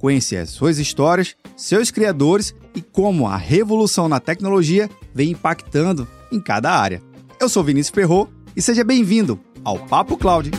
Conhecer as suas histórias, seus criadores e como a revolução na tecnologia vem impactando em cada área. Eu sou Vinícius Ferro e seja bem-vindo ao Papo Cloud.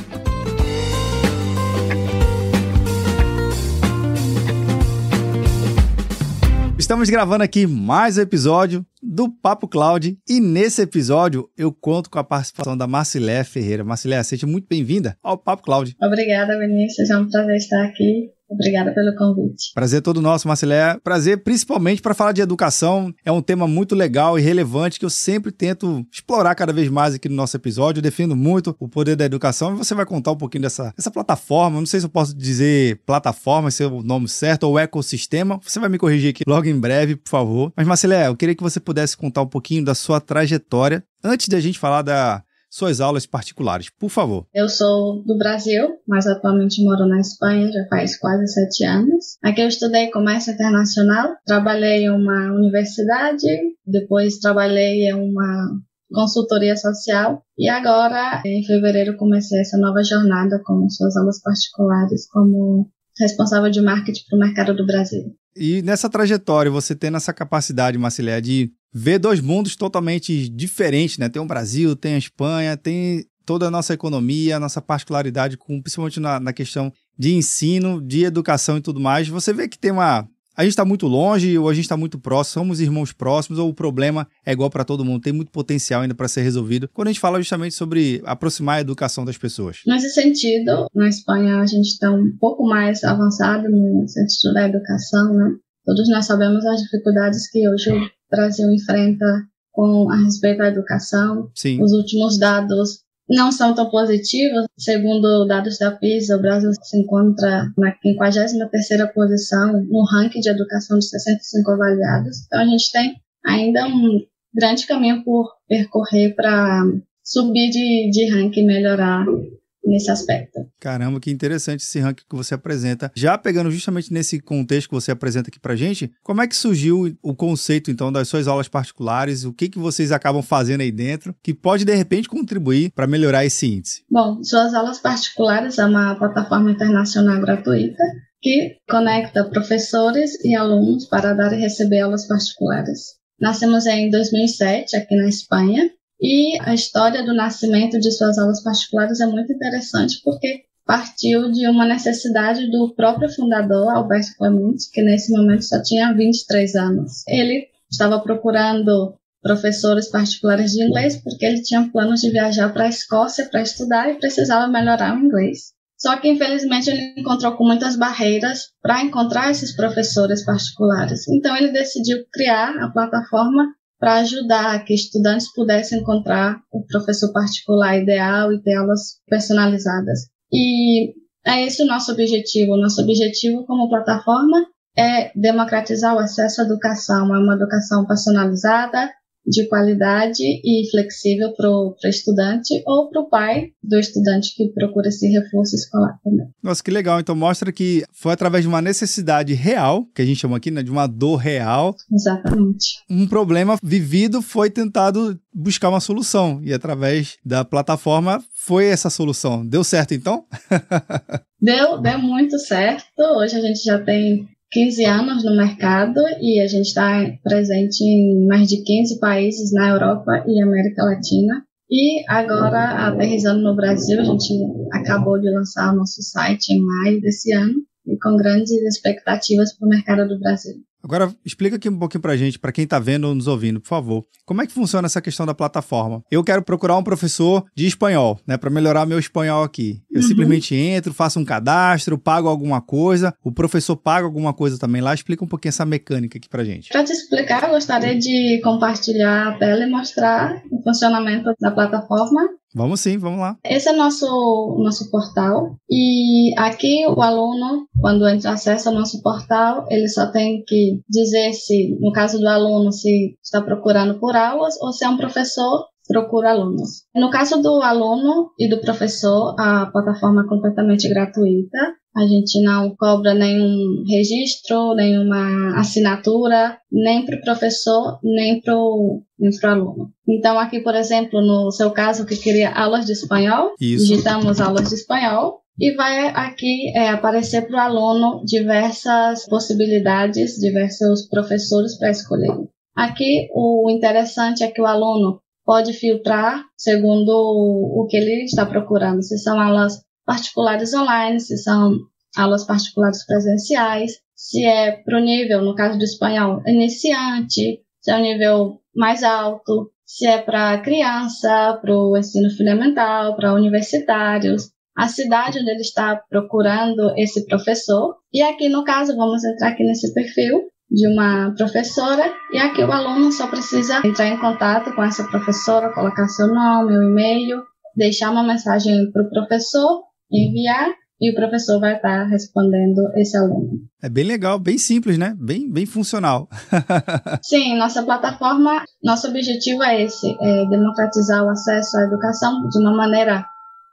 Estamos gravando aqui mais um episódio do Papo Cloud e nesse episódio eu conto com a participação da Marcilé Ferreira. Marcilé, seja muito bem-vinda ao Papo Cloud. Obrigada, Vinícius. É um prazer estar aqui. Obrigada pelo convite. Prazer todo nosso, Marcelé. Prazer principalmente para falar de educação. É um tema muito legal e relevante que eu sempre tento explorar cada vez mais aqui no nosso episódio. Eu defendo muito o poder da educação e você vai contar um pouquinho dessa, dessa plataforma. Não sei se eu posso dizer plataforma, se é o nome certo, ou ecossistema. Você vai me corrigir aqui logo em breve, por favor. Mas, Marcelé, eu queria que você pudesse contar um pouquinho da sua trajetória antes de a gente falar da suas aulas particulares, por favor. Eu sou do Brasil, mas atualmente moro na Espanha já faz quase sete anos. Aqui eu estudei comércio internacional, trabalhei em uma universidade, depois trabalhei em uma consultoria social e agora, em fevereiro, comecei essa nova jornada com suas aulas particulares como responsável de marketing para o mercado do Brasil. E nessa trajetória, você tendo essa capacidade, Marcilé, de ver dois mundos totalmente diferentes, né? Tem o Brasil, tem a Espanha, tem toda a nossa economia, a nossa particularidade, com, principalmente na, na questão de ensino, de educação e tudo mais. Você vê que tem uma. A gente está muito longe ou a gente está muito próximo, somos irmãos próximos ou o problema é igual para todo mundo, tem muito potencial ainda para ser resolvido. Quando a gente fala justamente sobre aproximar a educação das pessoas. Nesse sentido, na Espanha a gente está um pouco mais avançado no sentido da educação, né? Todos nós sabemos as dificuldades que hoje Brasil enfrenta com a respeito da educação. Sim. Os últimos dados não são tão positivos. Segundo dados da PISA, o Brasil se encontra na 53ª posição no ranking de educação de 65 avaliados. Então a gente tem ainda um grande caminho por percorrer para subir de, de ranking e melhorar nesse aspecto. Caramba, que interessante esse ranking que você apresenta. Já pegando justamente nesse contexto que você apresenta aqui pra gente, como é que surgiu o conceito então das suas aulas particulares? O que que vocês acabam fazendo aí dentro que pode de repente contribuir para melhorar esse índice? Bom, suas aulas particulares é uma plataforma internacional gratuita que conecta professores e alunos para dar e receber aulas particulares. Nascemos em 2007 aqui na Espanha e a história do nascimento de suas aulas particulares é muito interessante porque partiu de uma necessidade do próprio fundador, Alberto Clemente, que nesse momento só tinha 23 anos. Ele estava procurando professores particulares de inglês porque ele tinha planos de viajar para a Escócia para estudar e precisava melhorar o inglês. Só que, infelizmente, ele encontrou com muitas barreiras para encontrar esses professores particulares. Então, ele decidiu criar a plataforma para ajudar que estudantes pudessem encontrar o professor particular ideal e ter aulas personalizadas. E é esse o nosso objetivo. O nosso objetivo como plataforma é democratizar o acesso à educação, é uma educação personalizada, de qualidade e flexível para o estudante ou para o pai do estudante que procura esse reforço escolar também. Nossa, que legal. Então mostra que foi através de uma necessidade real, que a gente chama aqui, né, de uma dor real. Exatamente. Um problema vivido foi tentado buscar uma solução e através da plataforma foi essa solução. Deu certo então? deu, deu muito certo. Hoje a gente já tem 15 anos no mercado e a gente está presente em mais de 15 países na Europa e América Latina. E agora, aterrizando no Brasil, a gente acabou de lançar o nosso site em maio desse ano e com grandes expectativas para o mercado do Brasil. Agora, explica aqui um pouquinho pra gente, para quem tá vendo ou nos ouvindo, por favor. Como é que funciona essa questão da plataforma? Eu quero procurar um professor de espanhol, né, para melhorar meu espanhol aqui. Eu uhum. simplesmente entro, faço um cadastro, pago alguma coisa, o professor paga alguma coisa também lá. Explica um pouquinho essa mecânica aqui pra gente. Para te explicar, eu gostaria de compartilhar a tela e mostrar o funcionamento da plataforma Vamos sim, vamos lá. Esse é nosso nosso portal e aqui o aluno, quando entra acessa o nosso portal, ele só tem que dizer se, no caso do aluno, se está procurando por aulas ou se é um professor procura alunos. No caso do aluno e do professor, a plataforma é completamente gratuita. A gente não cobra nenhum registro, nenhuma assinatura, nem para o professor, nem para o aluno. Então, aqui, por exemplo, no seu caso, que queria aulas de espanhol, Isso. digitamos aulas de espanhol e vai aqui é, aparecer para o aluno diversas possibilidades, diversos professores para escolher. Aqui, o interessante é que o aluno pode filtrar segundo o que ele está procurando, se são aulas particulares online, se são aulas particulares presenciais, se é para o nível, no caso do espanhol, iniciante, se é o nível mais alto, se é para criança, para o ensino fundamental, para universitários, a cidade onde ele está procurando esse professor. E aqui, no caso, vamos entrar aqui nesse perfil de uma professora e aqui o aluno só precisa entrar em contato com essa professora, colocar seu nome, o e-mail, deixar uma mensagem para o professor, enviar e o professor vai estar respondendo esse aluno. É bem legal, bem simples, né? Bem, bem funcional. Sim, nossa plataforma, nosso objetivo é esse, é democratizar o acesso à educação de uma maneira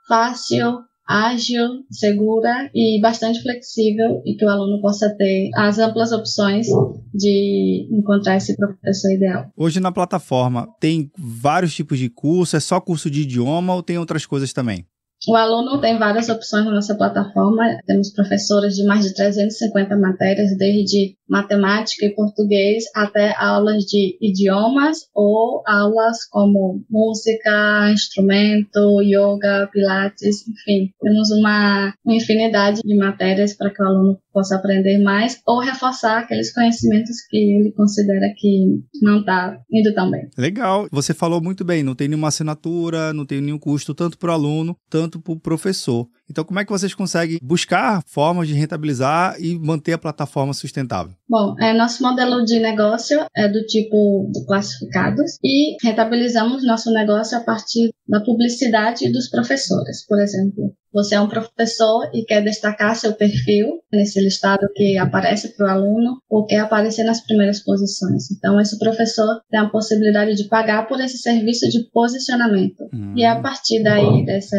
fácil, ágil, segura e bastante flexível e que o aluno possa ter as amplas opções de encontrar esse professor ideal. Hoje na plataforma tem vários tipos de curso, é só curso de idioma ou tem outras coisas também? O aluno tem várias opções na nossa plataforma. Temos professores de mais de 350 matérias, desde matemática e português até aulas de idiomas ou aulas como música, instrumento, yoga, pilates, enfim. Temos uma infinidade de matérias para que o aluno possa aprender mais ou reforçar aqueles conhecimentos que ele considera que não está indo tão bem. Legal. Você falou muito bem, não tem nenhuma assinatura, não tem nenhum custo tanto para o aluno, tanto para o professor. Então, como é que vocês conseguem buscar formas de rentabilizar e manter a plataforma sustentável? Bom, é, nosso modelo de negócio é do tipo de classificados e rentabilizamos nosso negócio a partir da publicidade dos professores. Por exemplo, você é um professor e quer destacar seu perfil nesse listado que aparece para o aluno ou quer aparecer nas primeiras posições. Então, esse professor tem a possibilidade de pagar por esse serviço de posicionamento. Hum. E é a partir daí, desse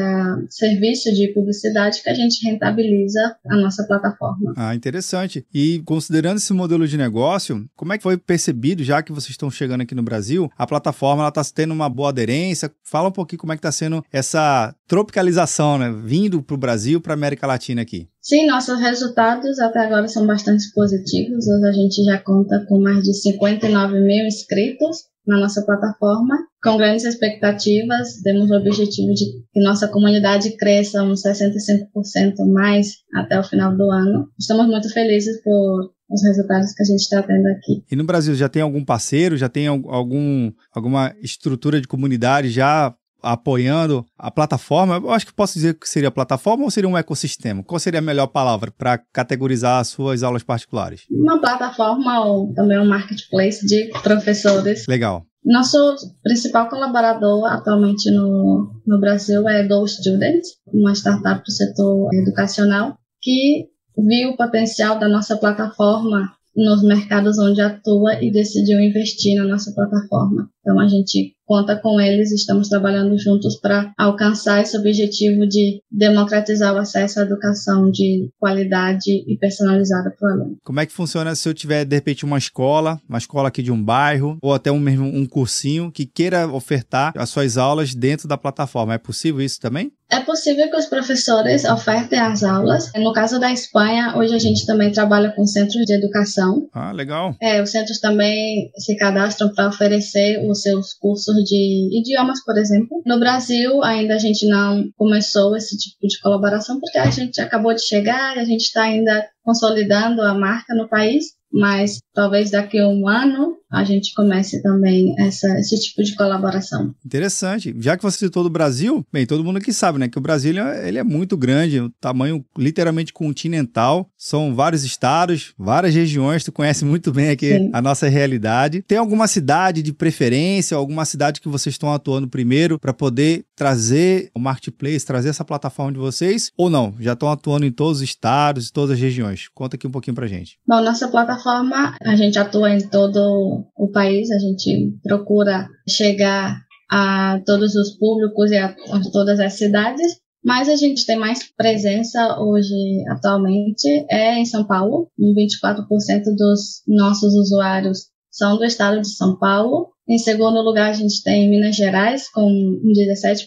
serviço de publicidade, que a gente rentabiliza a nossa plataforma. Ah, interessante. E considerando esse modelo de negócio, como é que foi percebido, já que vocês estão chegando aqui no Brasil, a plataforma está tendo uma boa aderência? Fala um pouquinho como é que está sendo essa tropicalização, né? Vindo para o Brasil, para a América Latina aqui. Sim, nossos resultados até agora são bastante positivos. Hoje a gente já conta com mais de 59 mil inscritos na nossa plataforma, com grandes expectativas. Temos o objetivo de que nossa comunidade cresça uns 65% mais até o final do ano. Estamos muito felizes por os resultados que a gente está tendo aqui. E no Brasil já tem algum parceiro, já tem algum, alguma estrutura de comunidade já apoiando a plataforma? Eu acho que posso dizer que seria plataforma ou seria um ecossistema? Qual seria a melhor palavra para categorizar as suas aulas particulares? Uma plataforma ou também um marketplace de professores. Legal. Nosso principal colaborador atualmente no, no Brasil é Go Student, uma startup do setor educacional que viu o potencial da nossa plataforma nos mercados onde atua e decidiu investir na nossa plataforma. Então a gente conta com eles, estamos trabalhando juntos para alcançar esse objetivo de democratizar o acesso à educação de qualidade e personalizada para o aluno. Como é que funciona se eu tiver, de repente, uma escola, uma escola aqui de um bairro, ou até um mesmo um cursinho que queira ofertar as suas aulas dentro da plataforma? É possível isso também? É possível que os professores ofertem as aulas. No caso da Espanha, hoje a gente também trabalha com centros de educação. Ah, legal. É, os centros também se cadastram para oferecer os seus cursos de idiomas, por exemplo. No Brasil, ainda a gente não começou esse tipo de colaboração porque a gente acabou de chegar e a gente está ainda consolidando a marca no país mas talvez daqui a um ano a gente comece também essa, esse tipo de colaboração. Interessante. Já que você citou do Brasil, bem, todo mundo aqui sabe, né, que o Brasil ele é muito grande, um tamanho literalmente continental, são vários estados, várias regiões, tu conhece muito bem aqui Sim. a nossa realidade. Tem alguma cidade de preferência, alguma cidade que vocês estão atuando primeiro para poder trazer o marketplace, trazer essa plataforma de vocês? Ou não? Já estão atuando em todos os estados e todas as regiões? Conta aqui um pouquinho pra gente. Bom, nossa plataforma, a gente atua em todo o país, a gente procura chegar a todos os públicos e a, a todas as cidades, mas a gente tem mais presença hoje, atualmente, é em São Paulo. 24% dos nossos usuários são do estado de São Paulo. Em segundo lugar, a gente tem Minas Gerais, com 17%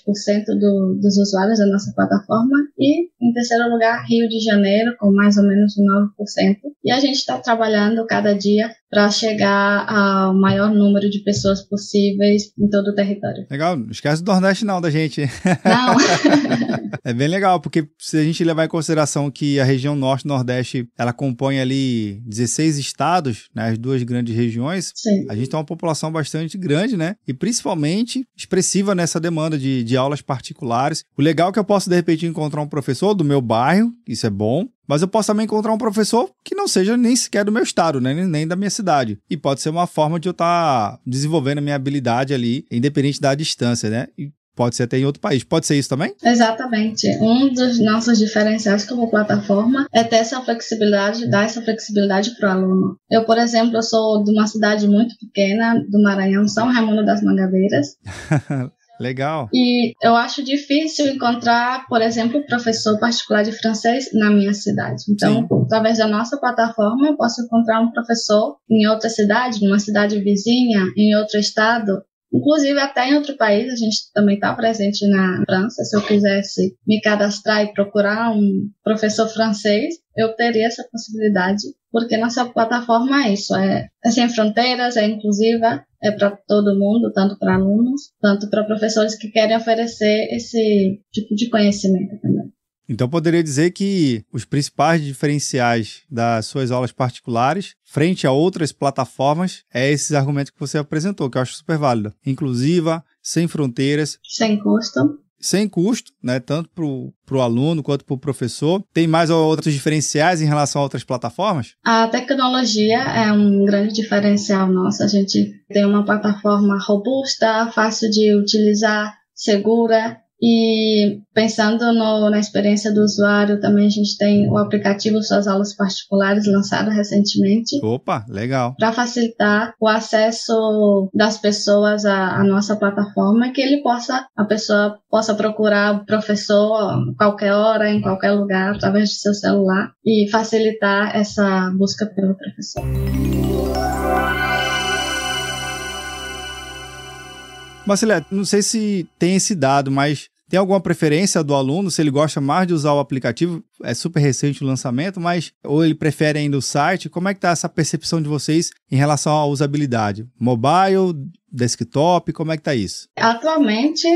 do, dos usuários da nossa plataforma. E, em terceiro lugar, Rio de Janeiro, com mais ou menos 9%. E a gente está trabalhando cada dia para chegar ao maior número de pessoas possíveis em todo o território. Legal, não esquece do Nordeste não da gente. Não. é bem legal, porque se a gente levar em consideração que a região Norte e Nordeste, ela compõe ali 16 estados, né, as duas grandes regiões, Sim. a gente tem uma população bastante bastante grande, né? E principalmente expressiva nessa demanda de, de aulas particulares. O legal é que eu posso, de repente, encontrar um professor do meu bairro, isso é bom, mas eu posso também encontrar um professor que não seja nem sequer do meu estado, né? nem da minha cidade. E pode ser uma forma de eu estar tá desenvolvendo a minha habilidade ali, independente da distância, né? E Pode ser até em outro país. Pode ser isso também? Exatamente. Um dos nossos diferenciais como plataforma é ter essa flexibilidade, dar essa flexibilidade para o aluno. Eu, por exemplo, eu sou de uma cidade muito pequena, do Maranhão, São Raimundo das Mangabeiras. Legal. E eu acho difícil encontrar, por exemplo, professor particular de francês na minha cidade. Então, Sim. através da nossa plataforma, eu posso encontrar um professor em outra cidade, numa cidade vizinha, em outro estado, Inclusive, até em outro país, a gente também está presente na França. Se eu quisesse me cadastrar e procurar um professor francês, eu teria essa possibilidade, porque nossa plataforma é isso: é, é sem fronteiras, é inclusiva, é para todo mundo, tanto para alunos, tanto para professores que querem oferecer esse tipo de conhecimento também. Então, poderia dizer que os principais diferenciais das suas aulas particulares, frente a outras plataformas, é esses argumentos que você apresentou, que eu acho super válido. Inclusiva, sem fronteiras. Sem custo. Sem custo, né? Tanto para o aluno quanto para o professor. Tem mais outros diferenciais em relação a outras plataformas? A tecnologia é um grande diferencial nosso. A gente tem uma plataforma robusta, fácil de utilizar, segura, e pensando no, na experiência do usuário, também a gente tem o aplicativo Suas Aulas Particulares, lançado recentemente. Opa, legal. Para facilitar o acesso das pessoas à, à, nossa plataforma, que ele possa, a pessoa possa procurar o professor a qualquer hora, em qualquer lugar, através do seu celular, e facilitar essa busca pelo professor. Marcelo, não sei se tem esse dado, mas tem alguma preferência do aluno, se ele gosta mais de usar o aplicativo? É super recente o lançamento, mas ou ele prefere ainda o site? Como é que está essa percepção de vocês em relação à usabilidade? Mobile, desktop, como é que está isso? Atualmente,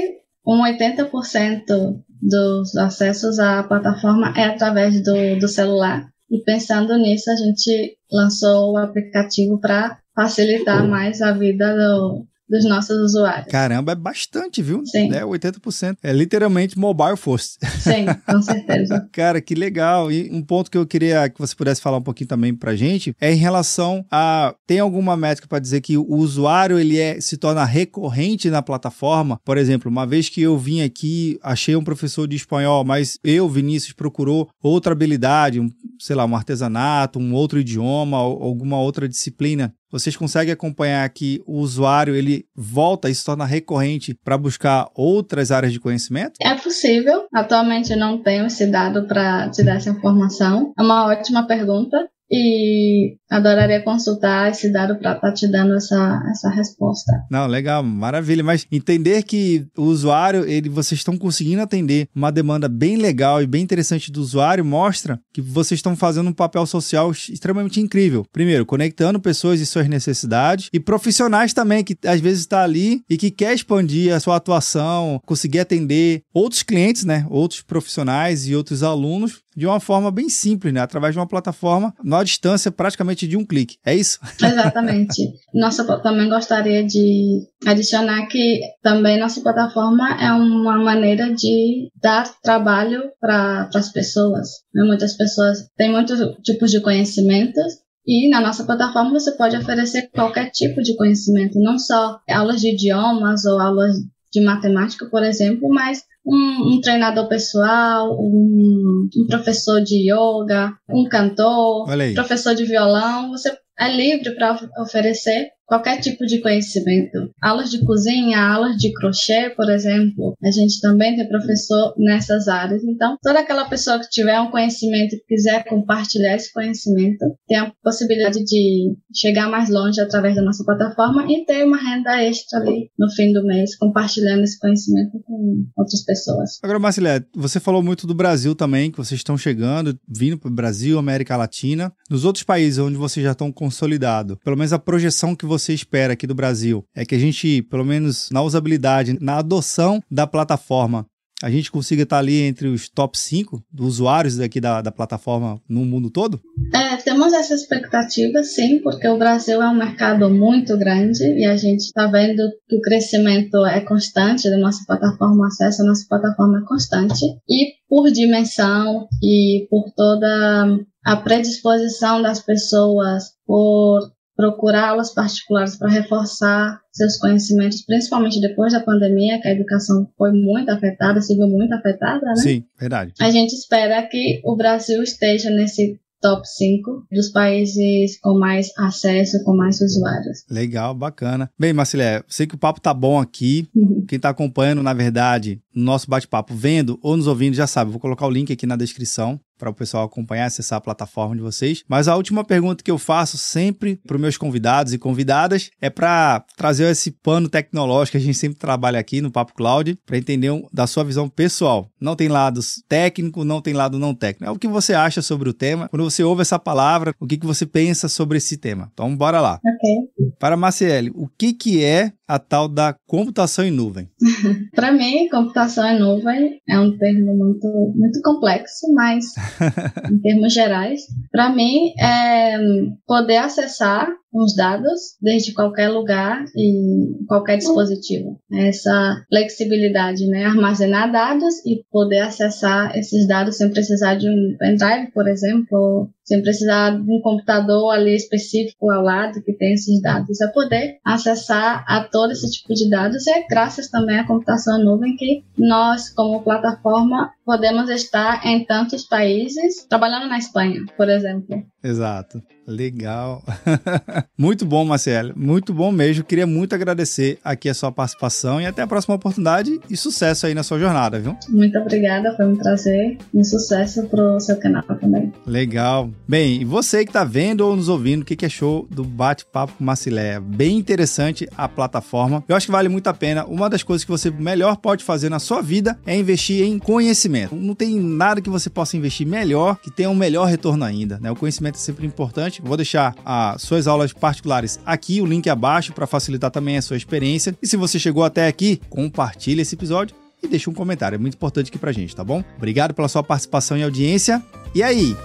um 80% dos acessos à plataforma é através do, do celular. E pensando nisso, a gente lançou o aplicativo para facilitar mais a vida do, dos nossos usuários. Caramba, é bastante, viu? Sim. É 80%. É literalmente mobile first. Sim, com certeza. Cara, que legal. E um ponto que eu queria que você pudesse falar um pouquinho também pra gente é em relação a tem alguma métrica para dizer que o usuário ele é se torna recorrente na plataforma? Por exemplo, uma vez que eu vim aqui, achei um professor de espanhol, mas eu, Vinícius, procurou outra habilidade, um, sei lá, um artesanato, um outro idioma, alguma outra disciplina vocês conseguem acompanhar que o usuário ele volta e se torna recorrente para buscar outras áreas de conhecimento? É possível. Atualmente eu não tenho esse dado para te dar essa informação. É uma ótima pergunta e adoraria consultar esse dado para estar tá te dando essa, essa resposta. Não, legal, maravilha. Mas entender que o usuário, ele, vocês estão conseguindo atender uma demanda bem legal e bem interessante do usuário, mostra que vocês estão fazendo um papel social extremamente incrível. Primeiro, conectando pessoas e suas necessidades e profissionais também, que às vezes está ali e que quer expandir a sua atuação, conseguir atender outros clientes, né? Outros profissionais e outros alunos de uma forma bem simples, né? Através de uma plataforma, na distância praticamente de um clique. É isso? Exatamente. Nossa, também gostaria de adicionar que também nossa plataforma é uma maneira de dar trabalho para as pessoas. Né? Muitas pessoas têm muitos tipos de conhecimentos e na nossa plataforma você pode oferecer qualquer tipo de conhecimento, não só aulas de idiomas ou aulas de matemática, por exemplo, mas um, um treinador pessoal, um, um, professor de yoga, um cantor, professor de violão. Você é livre para oferecer qualquer tipo de conhecimento. Aulas de cozinha, aulas de crochê, por exemplo. A gente também tem professor nessas áreas. Então, toda aquela pessoa que tiver um conhecimento e quiser compartilhar esse conhecimento, tem a possibilidade de chegar mais longe através da nossa plataforma e ter uma renda extra ali no fim do mês, compartilhando esse conhecimento com outras pessoas. Agora, Marcilé, você falou muito do Brasil também, que vocês estão chegando, vindo para o Brasil, América Latina. Nos outros países onde vocês já estão consolidados, pelo menos a projeção que você espera aqui do Brasil é que a gente, pelo menos na usabilidade, na adoção da plataforma, a gente consiga estar ali entre os top 5 dos usuários daqui da, da plataforma no mundo todo? É, temos essa expectativa, sim, porque o Brasil é um mercado muito grande e a gente está vendo que o crescimento é constante da nossa plataforma, o acesso à nossa plataforma é constante. E por dimensão e por toda a predisposição das pessoas, por procurar aulas particulares para reforçar seus conhecimentos, principalmente depois da pandemia, que a educação foi muito afetada, se viu muito afetada, né? Sim, verdade. A gente espera que o Brasil esteja nesse top 5 dos países com mais acesso, com mais usuários. Legal, bacana. Bem, Marcilé, sei que o papo tá bom aqui. Uhum. Quem tá acompanhando, na verdade, no nosso bate-papo, vendo ou nos ouvindo, já sabe. Vou colocar o link aqui na descrição para o pessoal acompanhar, acessar a plataforma de vocês. Mas a última pergunta que eu faço sempre para os meus convidados e convidadas é para trazer esse pano tecnológico que a gente sempre trabalha aqui no Papo Cloud, para entender um, da sua visão pessoal. Não tem lado técnico, não tem lado não técnico. É o que você acha sobre o tema. Quando você ouve essa palavra, o que, que você pensa sobre esse tema? Então, bora lá. Ok. Para Marcele, o que, que é a tal da computação em nuvem? para mim, computação em nuvem é um termo muito, muito complexo, mas em termos gerais, para mim é poder acessar os dados desde qualquer lugar e qualquer dispositivo. Essa flexibilidade, né? Armazenar dados e poder acessar esses dados sem precisar de um pendrive, por exemplo, sem precisar de um computador ali específico ao lado que tem esses dados. É poder acessar a todo esse tipo de dados é graças também à computação nuvem que nós, como plataforma, podemos estar em tantos países, trabalhando na Espanha, por exemplo. Exato. Legal. muito bom, Marcelo. Muito bom mesmo. Queria muito agradecer aqui a sua participação e até a próxima oportunidade e sucesso aí na sua jornada, viu? Muito obrigada, foi um prazer e um sucesso pro seu canal também. Legal. Bem, e você que está vendo ou nos ouvindo, o que, que achou do bate-papo com Marcileia? Bem interessante a plataforma. Eu acho que vale muito a pena. Uma das coisas que você melhor pode fazer na sua vida é investir em conhecimento. Não tem nada que você possa investir melhor que tenha um melhor retorno ainda, né? O conhecimento é sempre importante. Vou deixar as suas aulas particulares aqui, o link abaixo para facilitar também a sua experiência. E se você chegou até aqui, compartilhe esse episódio e deixe um comentário. É muito importante aqui pra gente, tá bom? Obrigado pela sua participação e audiência. E aí,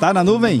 tá na nuvem?